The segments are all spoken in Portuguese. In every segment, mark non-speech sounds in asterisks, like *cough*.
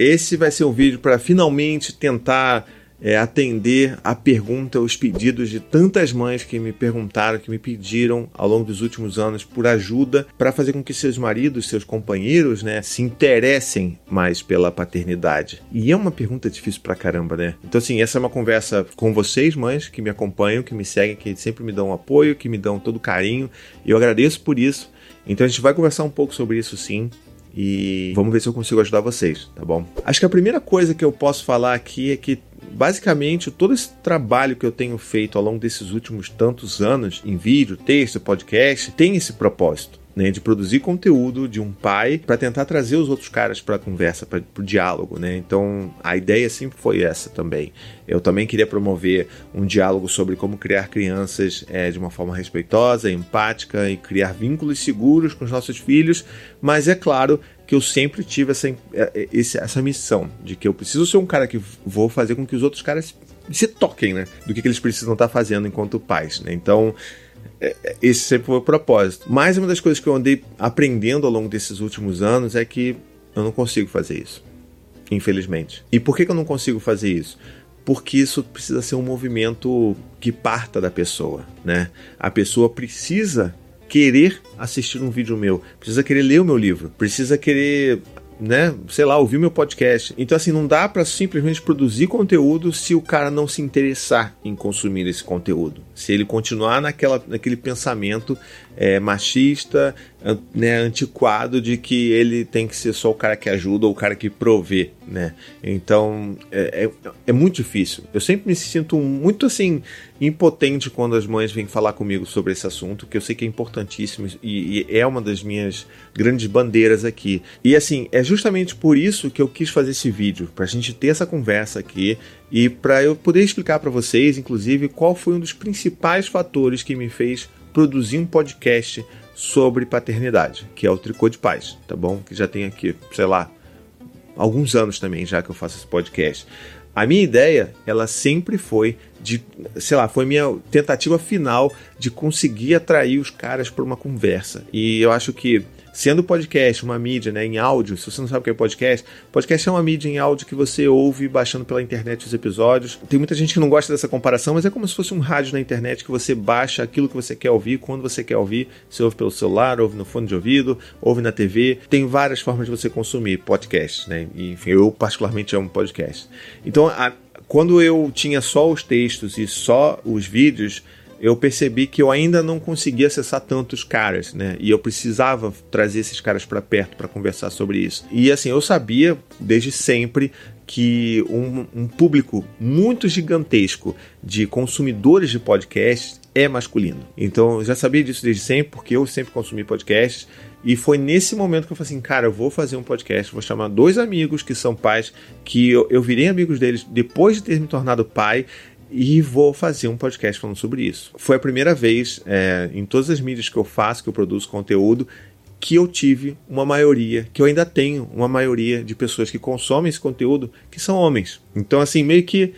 esse vai ser um vídeo para finalmente tentar é, atender a pergunta, os pedidos de tantas mães que me perguntaram, que me pediram ao longo dos últimos anos por ajuda para fazer com que seus maridos, seus companheiros, né, se interessem mais pela paternidade. E é uma pergunta difícil pra caramba, né? Então, assim, essa é uma conversa com vocês, mães, que me acompanham, que me seguem, que sempre me dão apoio, que me dão todo carinho. Eu agradeço por isso. Então, a gente vai conversar um pouco sobre isso sim e vamos ver se eu consigo ajudar vocês, tá bom? Acho que a primeira coisa que eu posso falar aqui é que basicamente todo esse trabalho que eu tenho feito ao longo desses últimos tantos anos em vídeo, texto, podcast, tem esse propósito né, de produzir conteúdo de um pai para tentar trazer os outros caras para a conversa, para o diálogo, né? Então a ideia sempre foi essa também. Eu também queria promover um diálogo sobre como criar crianças é, de uma forma respeitosa, empática e criar vínculos seguros com os nossos filhos, mas é claro que eu sempre tive essa, é, essa missão de que eu preciso ser um cara que vou fazer com que os outros caras se toquem, né? Do que, que eles precisam estar fazendo enquanto pais, né? Então esse sempre foi o propósito. Mas uma das coisas que eu andei aprendendo ao longo desses últimos anos é que eu não consigo fazer isso. Infelizmente. E por que, eu não consigo fazer isso? Porque isso precisa ser um movimento que parta da pessoa, né? A pessoa precisa querer assistir um vídeo meu, precisa querer ler o meu livro, precisa querer né, sei lá, ouvir meu podcast. Então, assim, não dá para simplesmente produzir conteúdo se o cara não se interessar em consumir esse conteúdo. Se ele continuar naquela, naquele pensamento é, machista, né, antiquado de que ele tem que ser só o cara que ajuda ou o cara que provê, né? Então é, é, é, muito difícil. Eu sempre me sinto muito assim impotente quando as mães vêm falar comigo sobre esse assunto, que eu sei que é importantíssimo e, e é uma das minhas grandes bandeiras aqui. E assim é justamente por isso que eu quis fazer esse vídeo, para a gente ter essa conversa aqui e para eu poder explicar para vocês, inclusive, qual foi um dos principais fatores que me fez produzir um podcast sobre paternidade, que é o Tricô de Paz, tá bom? Que já tem aqui, sei lá, alguns anos também já que eu faço esse podcast. A minha ideia, ela sempre foi de, sei lá, foi minha tentativa final de conseguir atrair os caras para uma conversa. E eu acho que Sendo podcast uma mídia né, em áudio, se você não sabe o que é podcast, podcast é uma mídia em áudio que você ouve baixando pela internet os episódios. Tem muita gente que não gosta dessa comparação, mas é como se fosse um rádio na internet que você baixa aquilo que você quer ouvir, quando você quer ouvir. Você ouve pelo celular, ouve no fone de ouvido, ouve na TV. Tem várias formas de você consumir podcast, né? Enfim, eu particularmente amo podcast. Então, a, quando eu tinha só os textos e só os vídeos, eu percebi que eu ainda não conseguia acessar tantos caras, né? E eu precisava trazer esses caras para perto para conversar sobre isso. E assim, eu sabia desde sempre que um, um, público muito gigantesco de consumidores de podcasts é masculino. Então eu já sabia disso desde sempre, porque eu sempre consumi podcasts. E foi nesse momento que eu falei assim, cara, eu vou fazer um podcast, vou chamar dois amigos que são pais, que eu, eu virei amigos deles depois de ter me tornado pai, e vou fazer um podcast falando sobre isso. Foi a primeira vez é, em todas as mídias que eu faço, que eu produzo conteúdo, que eu tive uma maioria, que eu ainda tenho uma maioria de pessoas que consomem esse conteúdo que são homens. Então, assim, meio que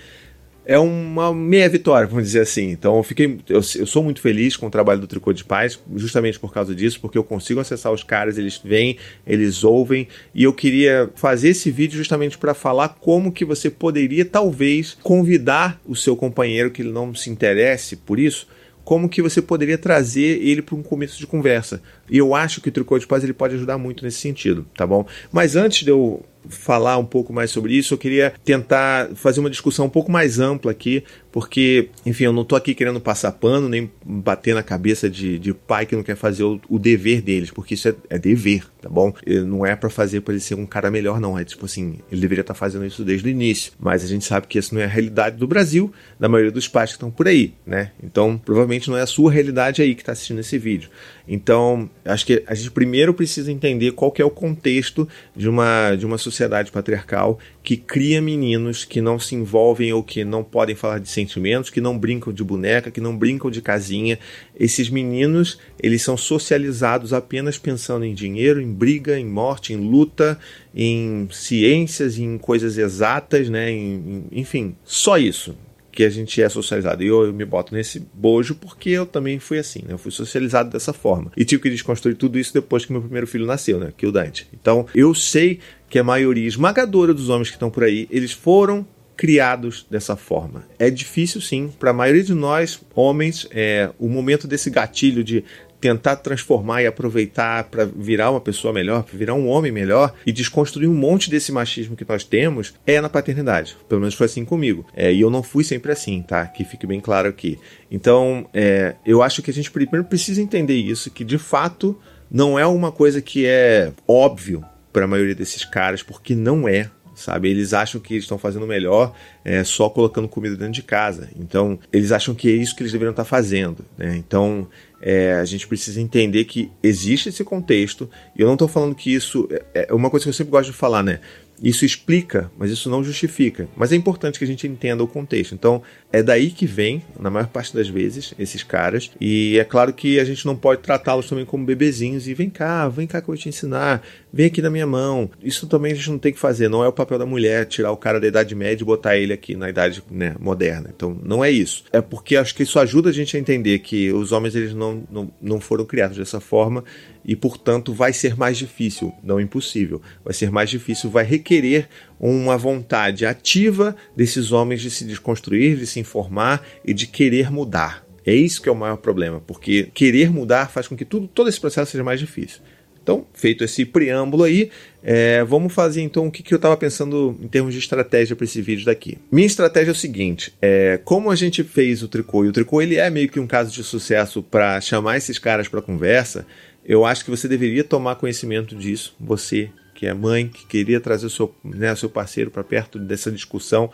é uma meia vitória, vamos dizer assim. Então eu fiquei, eu, eu, sou muito feliz com o trabalho do Tricô de Paz, justamente por causa disso, porque eu consigo acessar os caras, eles vêm, eles ouvem, e eu queria fazer esse vídeo justamente para falar como que você poderia talvez convidar o seu companheiro que ele não se interesse por isso, como que você poderia trazer ele para um começo de conversa. E eu acho que o Tricô de Paz ele pode ajudar muito nesse sentido, tá bom? Mas antes de eu falar um pouco mais sobre isso, eu queria tentar fazer uma discussão um pouco mais ampla aqui, porque, enfim, eu não estou aqui querendo passar pano, nem bater na cabeça de, de pai que não quer fazer o, o dever deles, porque isso é, é dever, tá bom? Não é para fazer para ele ser um cara melhor, não. É tipo assim, ele deveria estar tá fazendo isso desde o início, mas a gente sabe que isso não é a realidade do Brasil, da maioria dos pais que estão por aí, né? Então, provavelmente não é a sua realidade aí que está assistindo esse vídeo. Então, acho que a gente primeiro precisa entender qual é o contexto de uma, de uma sociedade patriarcal que cria meninos que não se envolvem ou que não podem falar de sentimentos, que não brincam de boneca, que não brincam de casinha. Esses meninos, eles são socializados apenas pensando em dinheiro, em briga, em morte, em luta, em ciências, em coisas exatas, né? Em, em, enfim, só isso que a gente é socializado. E eu, eu, me boto nesse bojo porque eu também fui assim, né? Eu fui socializado dessa forma. E tive que desconstruir tudo isso depois que meu primeiro filho nasceu, né? Que é o Dante. Então, eu sei que a maioria esmagadora dos homens que estão por aí, eles foram criados dessa forma. É difícil sim, para a maioria de nós, homens, é, o momento desse gatilho de tentar transformar e aproveitar para virar uma pessoa melhor, para virar um homem melhor e desconstruir um monte desse machismo que nós temos é na paternidade. Pelo menos foi assim comigo. É, e eu não fui sempre assim, tá? Que fique bem claro aqui. Então, é, eu acho que a gente primeiro precisa entender isso, que de fato não é uma coisa que é óbvio para a maioria desses caras, porque não é sabe? Eles acham que estão fazendo melhor é, só colocando comida dentro de casa. Então, eles acham que é isso que eles deveriam estar fazendo. Né? Então, é, a gente precisa entender que existe esse contexto, e eu não estou falando que isso. É, é uma coisa que eu sempre gosto de falar, né? Isso explica, mas isso não justifica. Mas é importante que a gente entenda o contexto. Então, é daí que vem, na maior parte das vezes, esses caras. E é claro que a gente não pode tratá-los também como bebezinhos e vem cá, vem cá que eu vou te ensinar, vem aqui na minha mão. Isso também a gente não tem que fazer. Não é o papel da mulher tirar o cara da Idade Média e botar ele aqui na Idade né, Moderna. Então, não é isso. É porque acho que isso ajuda a gente a entender que os homens eles não, não, não foram criados dessa forma e, portanto, vai ser mais difícil, não impossível, vai ser mais difícil, vai requerer uma vontade ativa desses homens de se desconstruir, de se informar e de querer mudar. É isso que é o maior problema, porque querer mudar faz com que tudo, todo esse processo seja mais difícil. Então, feito esse preâmbulo aí, é, vamos fazer então o que, que eu estava pensando em termos de estratégia para esse vídeo daqui. Minha estratégia é o seguinte: é, como a gente fez o tricô, e o tricô ele é meio que um caso de sucesso para chamar esses caras para conversa, eu acho que você deveria tomar conhecimento disso, você que é mãe, que queria trazer o seu, né, seu parceiro para perto dessa discussão,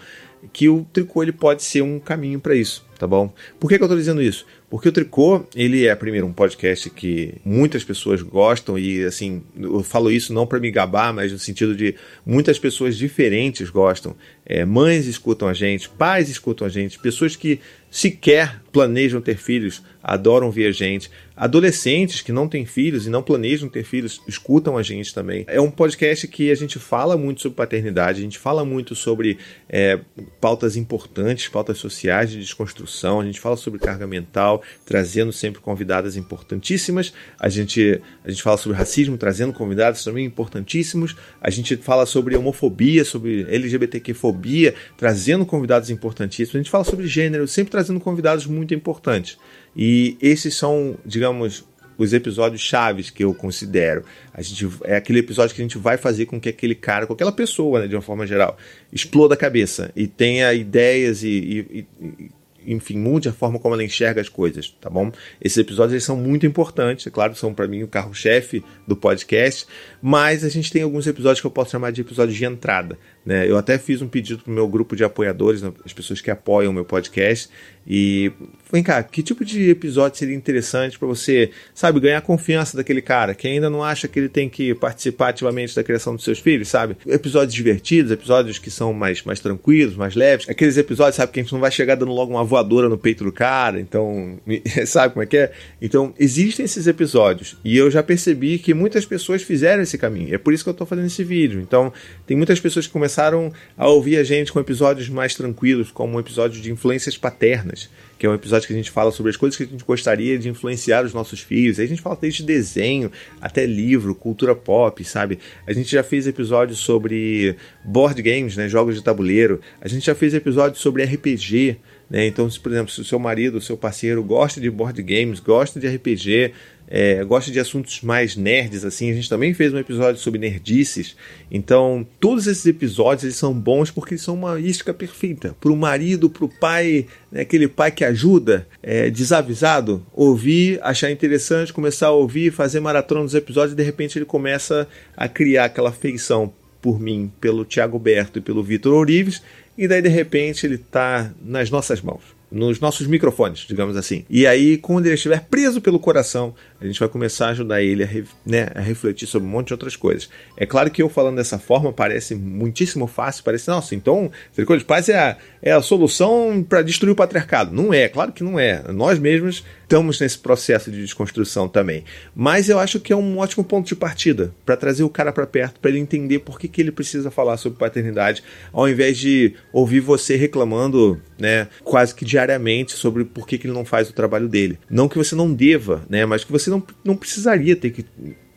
que o tricô ele pode ser um caminho para isso, tá bom? Por que, que eu estou dizendo isso? Porque o Tricô, ele é, primeiro, um podcast que muitas pessoas gostam e, assim, eu falo isso não para me gabar, mas no sentido de muitas pessoas diferentes gostam. É, mães escutam a gente, pais escutam a gente, pessoas que sequer planejam ter filhos adoram ver a gente. Adolescentes que não têm filhos e não planejam ter filhos escutam a gente também. É um podcast que a gente fala muito sobre paternidade, a gente fala muito sobre é, pautas importantes, pautas sociais de desconstrução, a gente fala sobre carga mental, trazendo sempre convidadas importantíssimas. A gente, a gente fala sobre racismo, trazendo convidados também importantíssimos. A gente fala sobre homofobia, sobre LGBTQ-fobia, trazendo convidados importantíssimos. A gente fala sobre gênero, sempre trazendo convidados muito importantes. E esses são, digamos, os episódios chaves que eu considero. A gente, é aquele episódio que a gente vai fazer com que aquele cara, com aquela pessoa, né, de uma forma geral, exploda a cabeça e tenha ideias e, e, e enfim, mude a forma como ela enxerga as coisas, tá bom? Esses episódios eles são muito importantes, é claro, são para mim o carro-chefe do podcast, mas a gente tem alguns episódios que eu posso chamar de episódios de entrada. Né? Eu até fiz um pedido para o meu grupo de apoiadores, né, as pessoas que apoiam o meu podcast, e vem cá, que tipo de episódio seria interessante para você, sabe, ganhar confiança daquele cara que ainda não acha que ele tem que participar ativamente da criação dos seus filhos, sabe? Episódios divertidos, episódios que são mais, mais tranquilos, mais leves, aqueles episódios, sabe, que a gente não vai chegar dando logo uma voadora no peito do cara, então, *laughs* sabe como é que é? Então, existem esses episódios, e eu já percebi que muitas pessoas fizeram esse caminho, é por isso que eu estou fazendo esse vídeo. Então, tem muitas pessoas que começaram a ouvir a gente com episódios mais tranquilos, como um episódio de influências paternas, que é um episódio que a gente fala sobre as coisas que a gente gostaria de influenciar os nossos filhos. Aí a gente fala desde desenho até livro, cultura pop, sabe? A gente já fez episódios sobre board games, né, jogos de tabuleiro. A gente já fez episódios sobre RPG, né? Então, se, por exemplo, se o seu marido, o seu parceiro gosta de board games, gosta de RPG, é, gosta de assuntos mais nerds, assim, a gente também fez um episódio sobre nerdices. Então, todos esses episódios eles são bons porque são uma isca perfeita para o marido, para o pai, né, aquele pai que ajuda, é, desavisado, ouvir, achar interessante, começar a ouvir, fazer maratona dos episódios e de repente ele começa a criar aquela feição por mim, pelo Tiago Berto e pelo Vitor Orives e daí de repente ele está nas nossas mãos, nos nossos microfones, digamos assim. E aí, quando ele estiver preso pelo coração, a gente vai começar a ajudar ele a, né, a refletir sobre um monte de outras coisas. É claro que eu falando dessa forma parece muitíssimo fácil, parece, nossa, então Tricô de Paz é a, é a solução para destruir o patriarcado. Não é, claro que não é. Nós mesmos estamos nesse processo de desconstrução também. Mas eu acho que é um ótimo ponto de partida para trazer o cara para perto, para ele entender por que, que ele precisa falar sobre paternidade, ao invés de ouvir você reclamando, né, quase que diariamente sobre por que, que ele não faz o trabalho dele. Não que você não deva, né, mas que você não, não precisaria ter que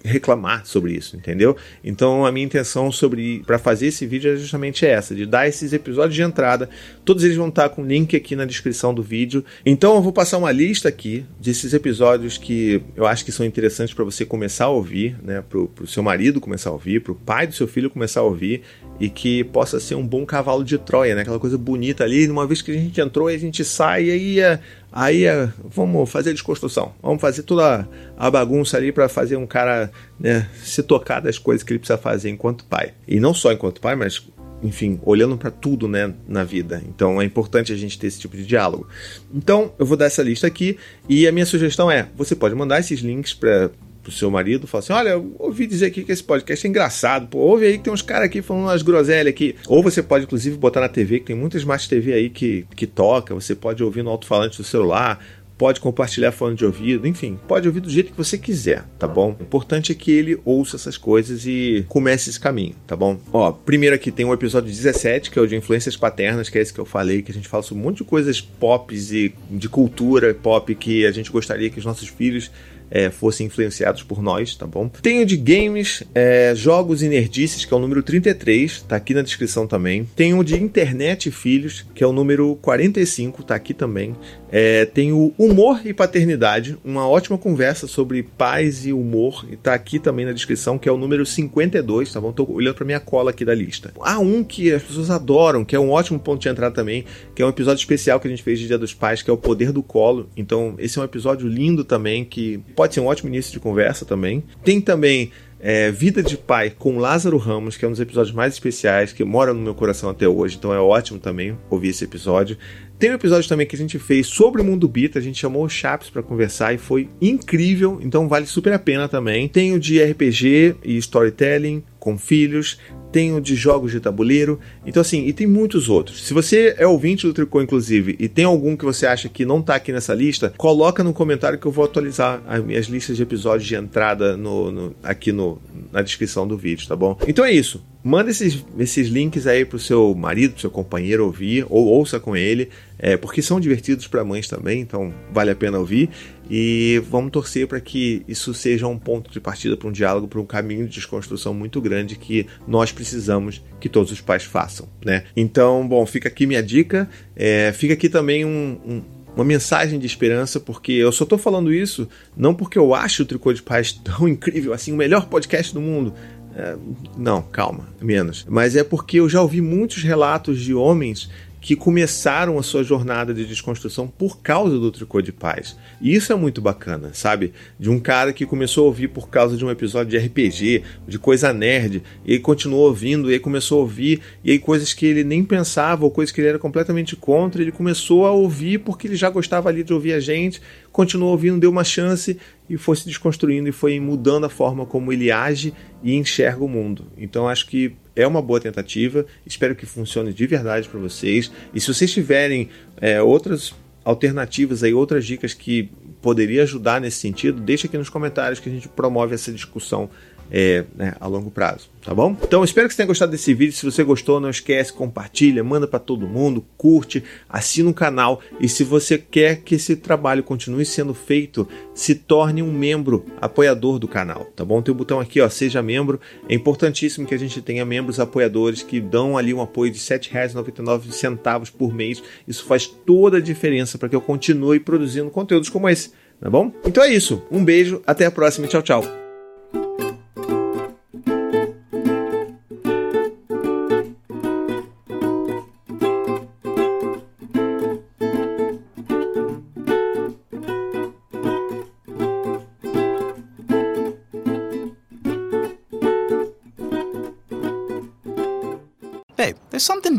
reclamar sobre isso, entendeu? Então a minha intenção sobre para fazer esse vídeo é justamente essa, de dar esses episódios de entrada. Todos eles vão estar com link aqui na descrição do vídeo. Então eu vou passar uma lista aqui desses episódios que eu acho que são interessantes para você começar a ouvir, né? Pro, pro seu marido começar a ouvir, pro pai do seu filho começar a ouvir e que possa ser um bom cavalo de Troia, né? Aquela coisa bonita ali. Uma vez que a gente entrou, a gente sai e aí é Aí é, vamos fazer a desconstrução, vamos fazer toda a bagunça ali para fazer um cara né, se tocar das coisas que ele precisa fazer enquanto pai. E não só enquanto pai, mas enfim, olhando para tudo né, na vida. Então é importante a gente ter esse tipo de diálogo. Então eu vou dar essa lista aqui e a minha sugestão é: você pode mandar esses links para pro seu marido, fala assim: Olha, eu ouvi dizer aqui que esse podcast é engraçado, pô, ouve aí que tem uns caras aqui falando umas groselhas aqui. Ou você pode, inclusive, botar na TV, que tem muitas mais TV aí que, que toca, você pode ouvir no alto-falante do celular, pode compartilhar fone de ouvido, enfim, pode ouvir do jeito que você quiser, tá bom? O importante é que ele ouça essas coisas e comece esse caminho, tá bom? Ó, primeiro aqui tem o episódio 17, que é o de influências paternas, que é esse que eu falei, que a gente fala sobre um monte de coisas pop e de cultura pop que a gente gostaria que os nossos filhos é, fossem influenciados por nós, tá bom? Tem o de games, é, jogos e nerdices, que é o número 33, tá aqui na descrição também. Tem o de internet e filhos, que é o número 45, tá aqui também. É, tem o humor e paternidade, uma ótima conversa sobre pais e humor, e tá aqui também na descrição, que é o número 52, tá bom? Tô olhando pra minha cola aqui da lista. Há um que as pessoas adoram, que é um ótimo ponto de entrada também, que é um episódio especial que a gente fez de Dia dos Pais, que é o Poder do Colo. Então, esse é um episódio lindo também, que pode ser um ótimo início de conversa também. Tem também é, Vida de Pai com Lázaro Ramos, que é um dos episódios mais especiais, que mora no meu coração até hoje, então é ótimo também ouvir esse episódio. Tem um episódio também que a gente fez sobre o mundo Bita, a gente chamou o Chaps para conversar e foi incrível, então vale super a pena também. Tem o de RPG e storytelling com filhos, tem o de jogos de tabuleiro, então assim, e tem muitos outros. Se você é ouvinte do Tricô, inclusive, e tem algum que você acha que não está aqui nessa lista, coloca no comentário que eu vou atualizar as minhas listas de episódios de entrada no, no aqui no, na descrição do vídeo, tá bom? Então é isso. Manda esses, esses links aí pro seu marido, pro seu companheiro ouvir, ou ouça com ele, é, porque são divertidos para mães também, então vale a pena ouvir. E vamos torcer para que isso seja um ponto de partida para um diálogo, para um caminho de desconstrução muito grande que nós precisamos que todos os pais façam, né? Então, bom, fica aqui minha dica. É, fica aqui também um, um uma mensagem de esperança, porque eu só estou falando isso não porque eu acho o Tricô de Paz *laughs* tão incrível, assim, o melhor podcast do mundo. É, não, calma, menos. Mas é porque eu já ouvi muitos relatos de homens que começaram a sua jornada de desconstrução por causa do tricô de paz. E isso é muito bacana, sabe? De um cara que começou a ouvir por causa de um episódio de RPG, de coisa nerd, e continuou ouvindo, e aí começou a ouvir, e aí coisas que ele nem pensava, ou coisas que ele era completamente contra, ele começou a ouvir porque ele já gostava ali de ouvir a gente, continuou ouvindo, deu uma chance e foi se desconstruindo e foi mudando a forma como ele age e enxerga o mundo. Então acho que é uma boa tentativa, espero que funcione de verdade para vocês. E se vocês tiverem é, outras alternativas aí, outras dicas que poderia ajudar nesse sentido, deixa aqui nos comentários que a gente promove essa discussão é, né, a longo prazo, tá bom? Então espero que você tenha gostado desse vídeo. Se você gostou, não esquece, compartilha, manda para todo mundo, curte, assina o canal e se você quer que esse trabalho continue sendo feito, se torne um membro apoiador do canal, tá bom? Tem o botão aqui, ó, seja membro. É importantíssimo que a gente tenha membros apoiadores que dão ali um apoio de R$ 7,99 por mês. Isso faz toda a diferença para que eu continue produzindo conteúdos como esse, tá bom? Então é isso. Um beijo, até a próxima, tchau, tchau.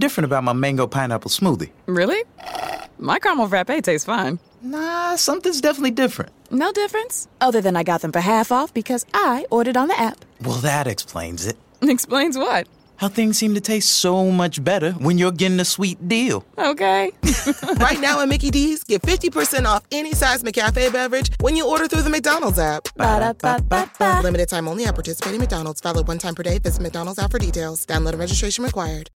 Different about my mango pineapple smoothie. Really? My caramel frappe tastes fine. Nah, something's definitely different. No difference? Other than I got them for half off because I ordered on the app. Well, that explains it. *laughs* Explains what? How things seem to taste so much better when you're getting a sweet deal. Okay. *laughs* *laughs* right now at Mickey D's, get 50% off any size McCafe beverage when you order through the McDonald's app. Ba-da-ba-ba-ba. Limited time only at participating McDonald's. Valid one time per day. Visit McDonald's app for details. Download and registration required.